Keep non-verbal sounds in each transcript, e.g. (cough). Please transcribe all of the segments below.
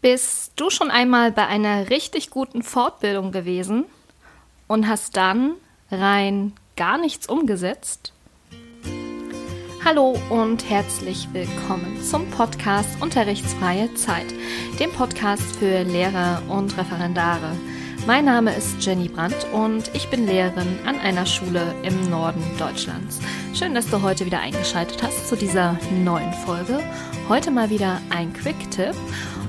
Bist du schon einmal bei einer richtig guten Fortbildung gewesen und hast dann rein gar nichts umgesetzt? Hallo und herzlich willkommen zum Podcast Unterrichtsfreie Zeit, dem Podcast für Lehrer und Referendare. Mein Name ist Jenny Brandt und ich bin Lehrerin an einer Schule im Norden Deutschlands. Schön, dass du heute wieder eingeschaltet hast zu dieser neuen Folge. Heute mal wieder ein Quick-Tipp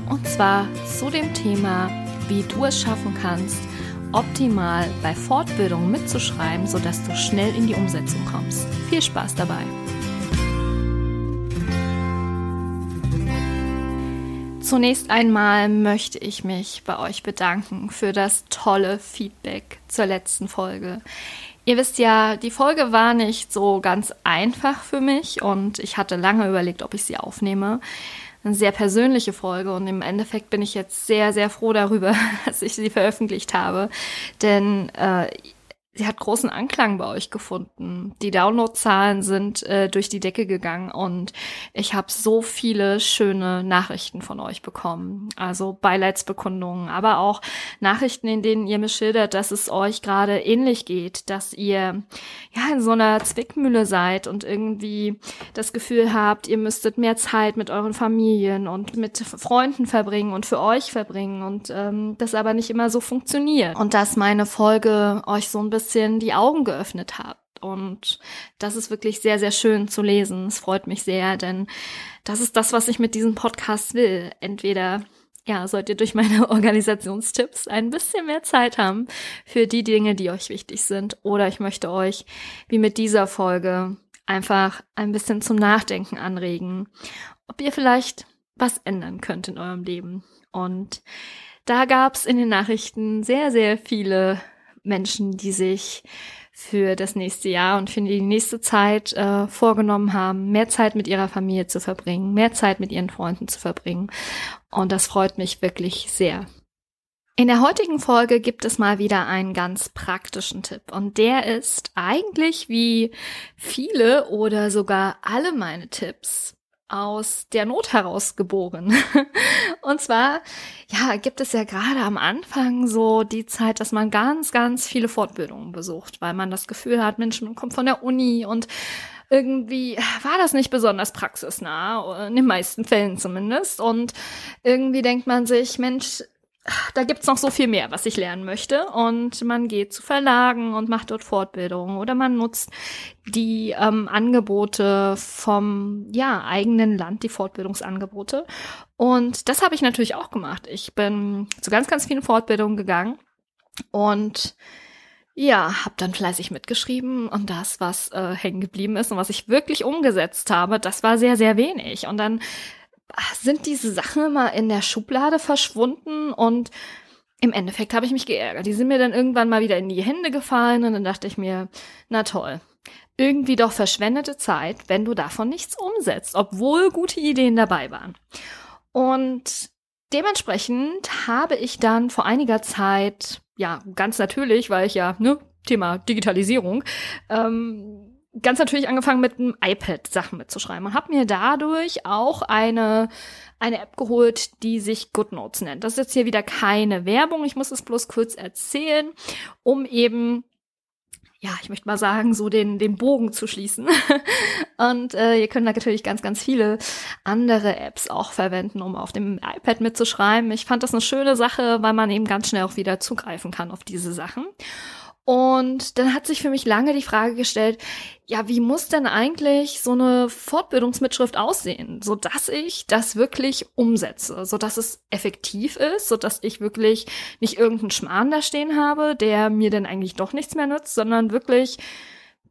und zwar zu dem Thema, wie du es schaffen kannst, optimal bei Fortbildungen mitzuschreiben, sodass du schnell in die Umsetzung kommst. Viel Spaß dabei! Zunächst einmal möchte ich mich bei euch bedanken für das tolle Feedback zur letzten Folge. Ihr wisst ja, die Folge war nicht so ganz einfach für mich und ich hatte lange überlegt, ob ich sie aufnehme eine sehr persönliche Folge und im Endeffekt bin ich jetzt sehr, sehr froh darüber, (laughs) dass ich sie veröffentlicht habe. Denn äh, sie hat großen Anklang bei euch gefunden. Die Downloadzahlen sind äh, durch die Decke gegangen und ich habe so viele schöne Nachrichten von euch bekommen. Also Beileidsbekundungen, aber auch Nachrichten, in denen ihr mir schildert, dass es euch gerade ähnlich geht, dass ihr ja in so einer Zwickmühle seid und irgendwie das Gefühl habt, ihr müsstet mehr Zeit mit euren Familien und mit Freunden verbringen und für euch verbringen und ähm, das aber nicht immer so funktioniert. Und dass meine Folge euch so ein bisschen bisschen die Augen geöffnet habt. Und das ist wirklich sehr, sehr schön zu lesen. Es freut mich sehr, denn das ist das, was ich mit diesem Podcast will. Entweder ja, sollt ihr durch meine (laughs) Organisationstipps ein bisschen mehr Zeit haben für die Dinge, die euch wichtig sind. Oder ich möchte euch, wie mit dieser Folge, einfach ein bisschen zum Nachdenken anregen, ob ihr vielleicht was ändern könnt in eurem Leben. Und da gab's in den Nachrichten sehr, sehr viele Menschen, die sich für das nächste Jahr und für die nächste Zeit äh, vorgenommen haben, mehr Zeit mit ihrer Familie zu verbringen, mehr Zeit mit ihren Freunden zu verbringen. Und das freut mich wirklich sehr. In der heutigen Folge gibt es mal wieder einen ganz praktischen Tipp und der ist eigentlich wie viele oder sogar alle meine Tipps aus der Not heraus geboren. (laughs) Und zwar, ja, gibt es ja gerade am Anfang so die Zeit, dass man ganz, ganz viele Fortbildungen besucht, weil man das Gefühl hat, Mensch, man kommt von der Uni und irgendwie war das nicht besonders praxisnah, in den meisten Fällen zumindest. Und irgendwie denkt man sich, Mensch, da gibt's noch so viel mehr, was ich lernen möchte. Und man geht zu Verlagen und macht dort Fortbildungen oder man nutzt die ähm, Angebote vom ja, eigenen Land, die Fortbildungsangebote. Und das habe ich natürlich auch gemacht. Ich bin zu ganz, ganz vielen Fortbildungen gegangen und ja, habe dann fleißig mitgeschrieben und das, was äh, hängen geblieben ist und was ich wirklich umgesetzt habe, das war sehr, sehr wenig. Und dann sind diese Sachen immer in der Schublade verschwunden und im Endeffekt habe ich mich geärgert. Die sind mir dann irgendwann mal wieder in die Hände gefallen und dann dachte ich mir, na toll, irgendwie doch verschwendete Zeit, wenn du davon nichts umsetzt, obwohl gute Ideen dabei waren. Und dementsprechend habe ich dann vor einiger Zeit, ja, ganz natürlich, weil ich ja, ne, Thema Digitalisierung, ähm, ganz natürlich angefangen mit einem iPad Sachen mitzuschreiben und habe mir dadurch auch eine eine App geholt, die sich GoodNotes nennt. Das ist jetzt hier wieder keine Werbung, ich muss es bloß kurz erzählen, um eben ja, ich möchte mal sagen, so den, den Bogen zu schließen. (laughs) und äh, ihr könnt natürlich ganz, ganz viele andere Apps auch verwenden, um auf dem iPad mitzuschreiben. Ich fand das eine schöne Sache, weil man eben ganz schnell auch wieder zugreifen kann auf diese Sachen. Und dann hat sich für mich lange die Frage gestellt, ja, wie muss denn eigentlich so eine Fortbildungsmitschrift aussehen, so dass ich das wirklich umsetze, so dass es effektiv ist, so dass ich wirklich nicht irgendeinen Schmarrn da stehen habe, der mir dann eigentlich doch nichts mehr nützt, sondern wirklich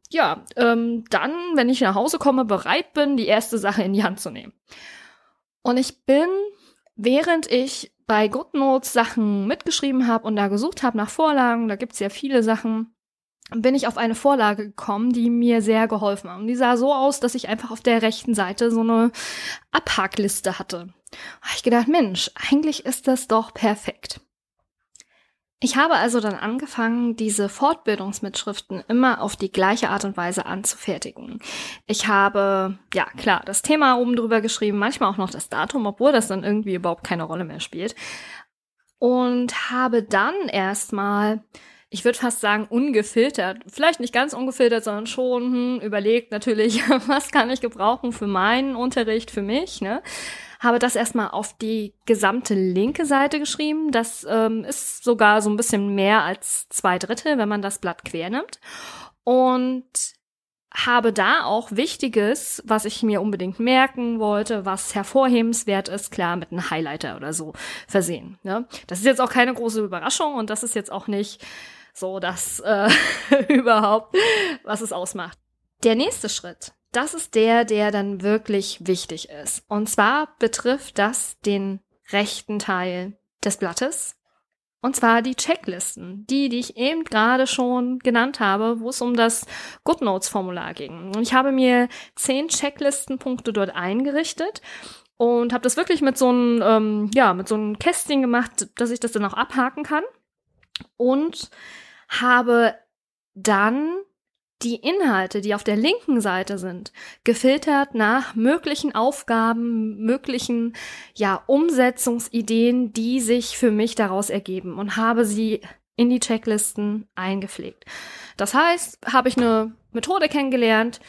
ja, ähm, dann, wenn ich nach Hause komme, bereit bin, die erste Sache in die Hand zu nehmen. Und ich bin, während ich bei GoodNotes Sachen mitgeschrieben habe und da gesucht habe nach Vorlagen, da gibt's ja viele Sachen, bin ich auf eine Vorlage gekommen, die mir sehr geholfen hat. Und die sah so aus, dass ich einfach auf der rechten Seite so eine Abhakliste hatte. Da hab ich gedacht, Mensch, eigentlich ist das doch perfekt. Ich habe also dann angefangen, diese Fortbildungsmitschriften immer auf die gleiche Art und Weise anzufertigen. Ich habe, ja klar, das Thema oben drüber geschrieben, manchmal auch noch das Datum, obwohl das dann irgendwie überhaupt keine Rolle mehr spielt. Und habe dann erstmal, ich würde fast sagen, ungefiltert, vielleicht nicht ganz ungefiltert, sondern schon hm, überlegt natürlich, (laughs) was kann ich gebrauchen für meinen Unterricht, für mich, ne? Habe das erstmal auf die gesamte linke Seite geschrieben. Das ähm, ist sogar so ein bisschen mehr als zwei Drittel, wenn man das Blatt quer nimmt. Und habe da auch Wichtiges, was ich mir unbedingt merken wollte, was hervorhebenswert ist, klar mit einem Highlighter oder so versehen. Ne? Das ist jetzt auch keine große Überraschung und das ist jetzt auch nicht so das äh, (laughs) überhaupt, was es ausmacht. Der nächste Schritt das ist der, der dann wirklich wichtig ist. Und zwar betrifft das den rechten Teil des Blattes. Und zwar die Checklisten, die, die ich eben gerade schon genannt habe, wo es um das GoodNotes-Formular ging. Und ich habe mir zehn Checklistenpunkte dort eingerichtet und habe das wirklich mit so einem, ähm, ja, mit so einem Kästchen gemacht, dass ich das dann auch abhaken kann. Und habe dann die Inhalte, die auf der linken Seite sind, gefiltert nach möglichen Aufgaben, möglichen ja Umsetzungsideen, die sich für mich daraus ergeben und habe sie in die Checklisten eingepflegt. Das heißt, habe ich eine Methode kennengelernt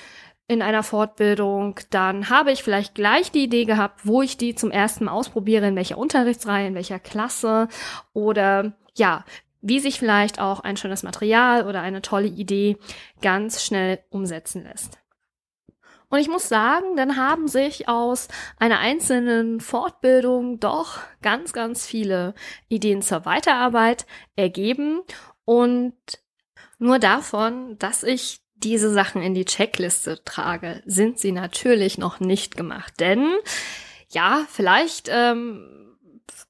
in einer Fortbildung, dann habe ich vielleicht gleich die Idee gehabt, wo ich die zum ersten Mal ausprobiere, in welcher Unterrichtsreihe, in welcher Klasse oder ja, wie sich vielleicht auch ein schönes Material oder eine tolle Idee ganz schnell umsetzen lässt. Und ich muss sagen, dann haben sich aus einer einzelnen Fortbildung doch ganz, ganz viele Ideen zur Weiterarbeit ergeben. Und nur davon, dass ich diese Sachen in die Checkliste trage, sind sie natürlich noch nicht gemacht. Denn ja, vielleicht ähm,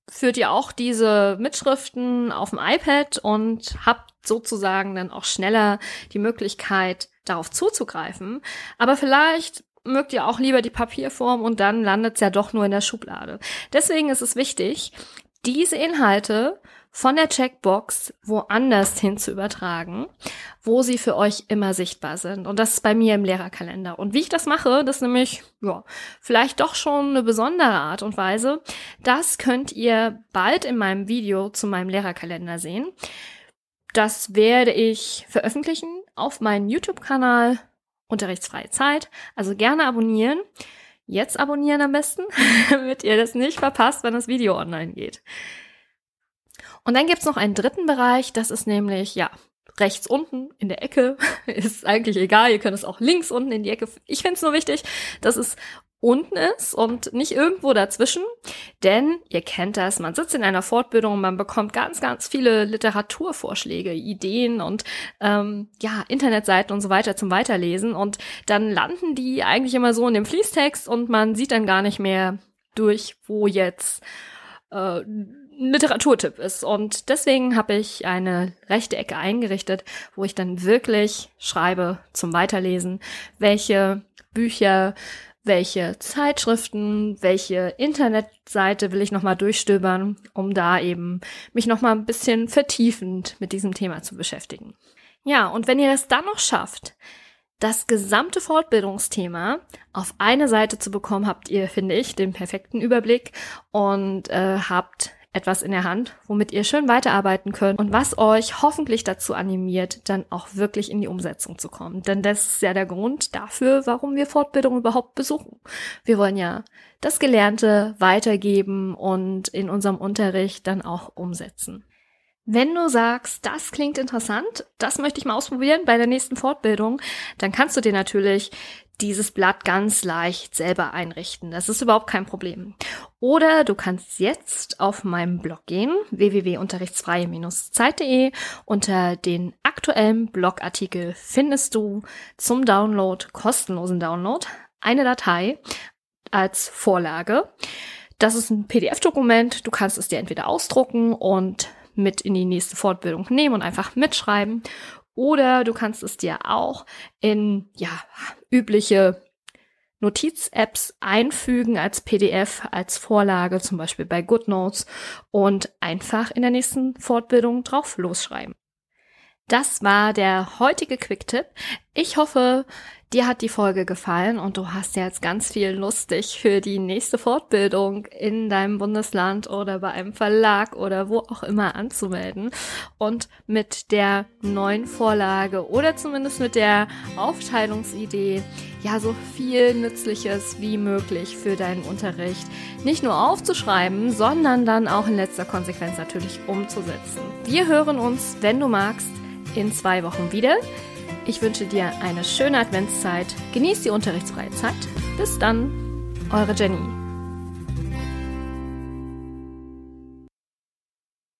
führt ihr auch diese Mitschriften auf dem iPad und habt sozusagen dann auch schneller die Möglichkeit, darauf zuzugreifen. Aber vielleicht mögt ihr auch lieber die Papierform und dann landet es ja doch nur in der Schublade. Deswegen ist es wichtig, diese Inhalte von der Checkbox woanders hin zu übertragen, wo sie für euch immer sichtbar sind. Und das ist bei mir im Lehrerkalender. Und wie ich das mache, das ist nämlich, ja, vielleicht doch schon eine besondere Art und Weise. Das könnt ihr bald in meinem Video zu meinem Lehrerkalender sehen. Das werde ich veröffentlichen auf meinem YouTube-Kanal Unterrichtsfreie Zeit. Also gerne abonnieren. Jetzt abonnieren am besten, (laughs) damit ihr das nicht verpasst, wenn das Video online geht. Und dann gibt's noch einen dritten Bereich, das ist nämlich, ja, rechts unten in der Ecke. (laughs) ist eigentlich egal, ihr könnt es auch links unten in die Ecke. Ich finde es nur wichtig, dass es unten ist und nicht irgendwo dazwischen. Denn ihr kennt das, man sitzt in einer Fortbildung und man bekommt ganz, ganz viele Literaturvorschläge, Ideen und ähm, ja, Internetseiten und so weiter zum Weiterlesen. Und dann landen die eigentlich immer so in dem Fließtext und man sieht dann gar nicht mehr durch, wo jetzt äh, Literaturtipp ist. Und deswegen habe ich eine rechte Ecke eingerichtet, wo ich dann wirklich schreibe zum Weiterlesen, welche Bücher, welche Zeitschriften, welche Internetseite will ich nochmal durchstöbern, um da eben mich nochmal ein bisschen vertiefend mit diesem Thema zu beschäftigen. Ja, und wenn ihr es dann noch schafft, das gesamte Fortbildungsthema auf eine Seite zu bekommen, habt ihr, finde ich, den perfekten Überblick und äh, habt etwas in der Hand, womit ihr schön weiterarbeiten könnt und was euch hoffentlich dazu animiert, dann auch wirklich in die Umsetzung zu kommen. Denn das ist ja der Grund dafür, warum wir Fortbildung überhaupt besuchen. Wir wollen ja das Gelernte weitergeben und in unserem Unterricht dann auch umsetzen. Wenn du sagst, das klingt interessant, das möchte ich mal ausprobieren bei der nächsten Fortbildung, dann kannst du dir natürlich dieses Blatt ganz leicht selber einrichten. Das ist überhaupt kein Problem. Oder du kannst jetzt auf meinem Blog gehen, www.unterrichtsfreie-zeit.de. Unter den aktuellen Blogartikel findest du zum Download, kostenlosen Download, eine Datei als Vorlage. Das ist ein PDF-Dokument. Du kannst es dir entweder ausdrucken und mit in die nächste Fortbildung nehmen und einfach mitschreiben. Oder du kannst es dir auch in ja, übliche Notiz-Apps einfügen als PDF, als Vorlage, zum Beispiel bei GoodNotes und einfach in der nächsten Fortbildung drauf losschreiben. Das war der heutige Quick-Tipp. Ich hoffe, dir hat die Folge gefallen und du hast jetzt ganz viel Lust, dich für die nächste Fortbildung in deinem Bundesland oder bei einem Verlag oder wo auch immer anzumelden und mit der neuen Vorlage oder zumindest mit der Aufteilungsidee ja so viel Nützliches wie möglich für deinen Unterricht nicht nur aufzuschreiben, sondern dann auch in letzter Konsequenz natürlich umzusetzen. Wir hören uns, wenn du magst, in zwei Wochen wieder. Ich wünsche dir eine schöne Adventszeit. Genieß die unterrichtsfreie Zeit. Bis dann, eure Jenny.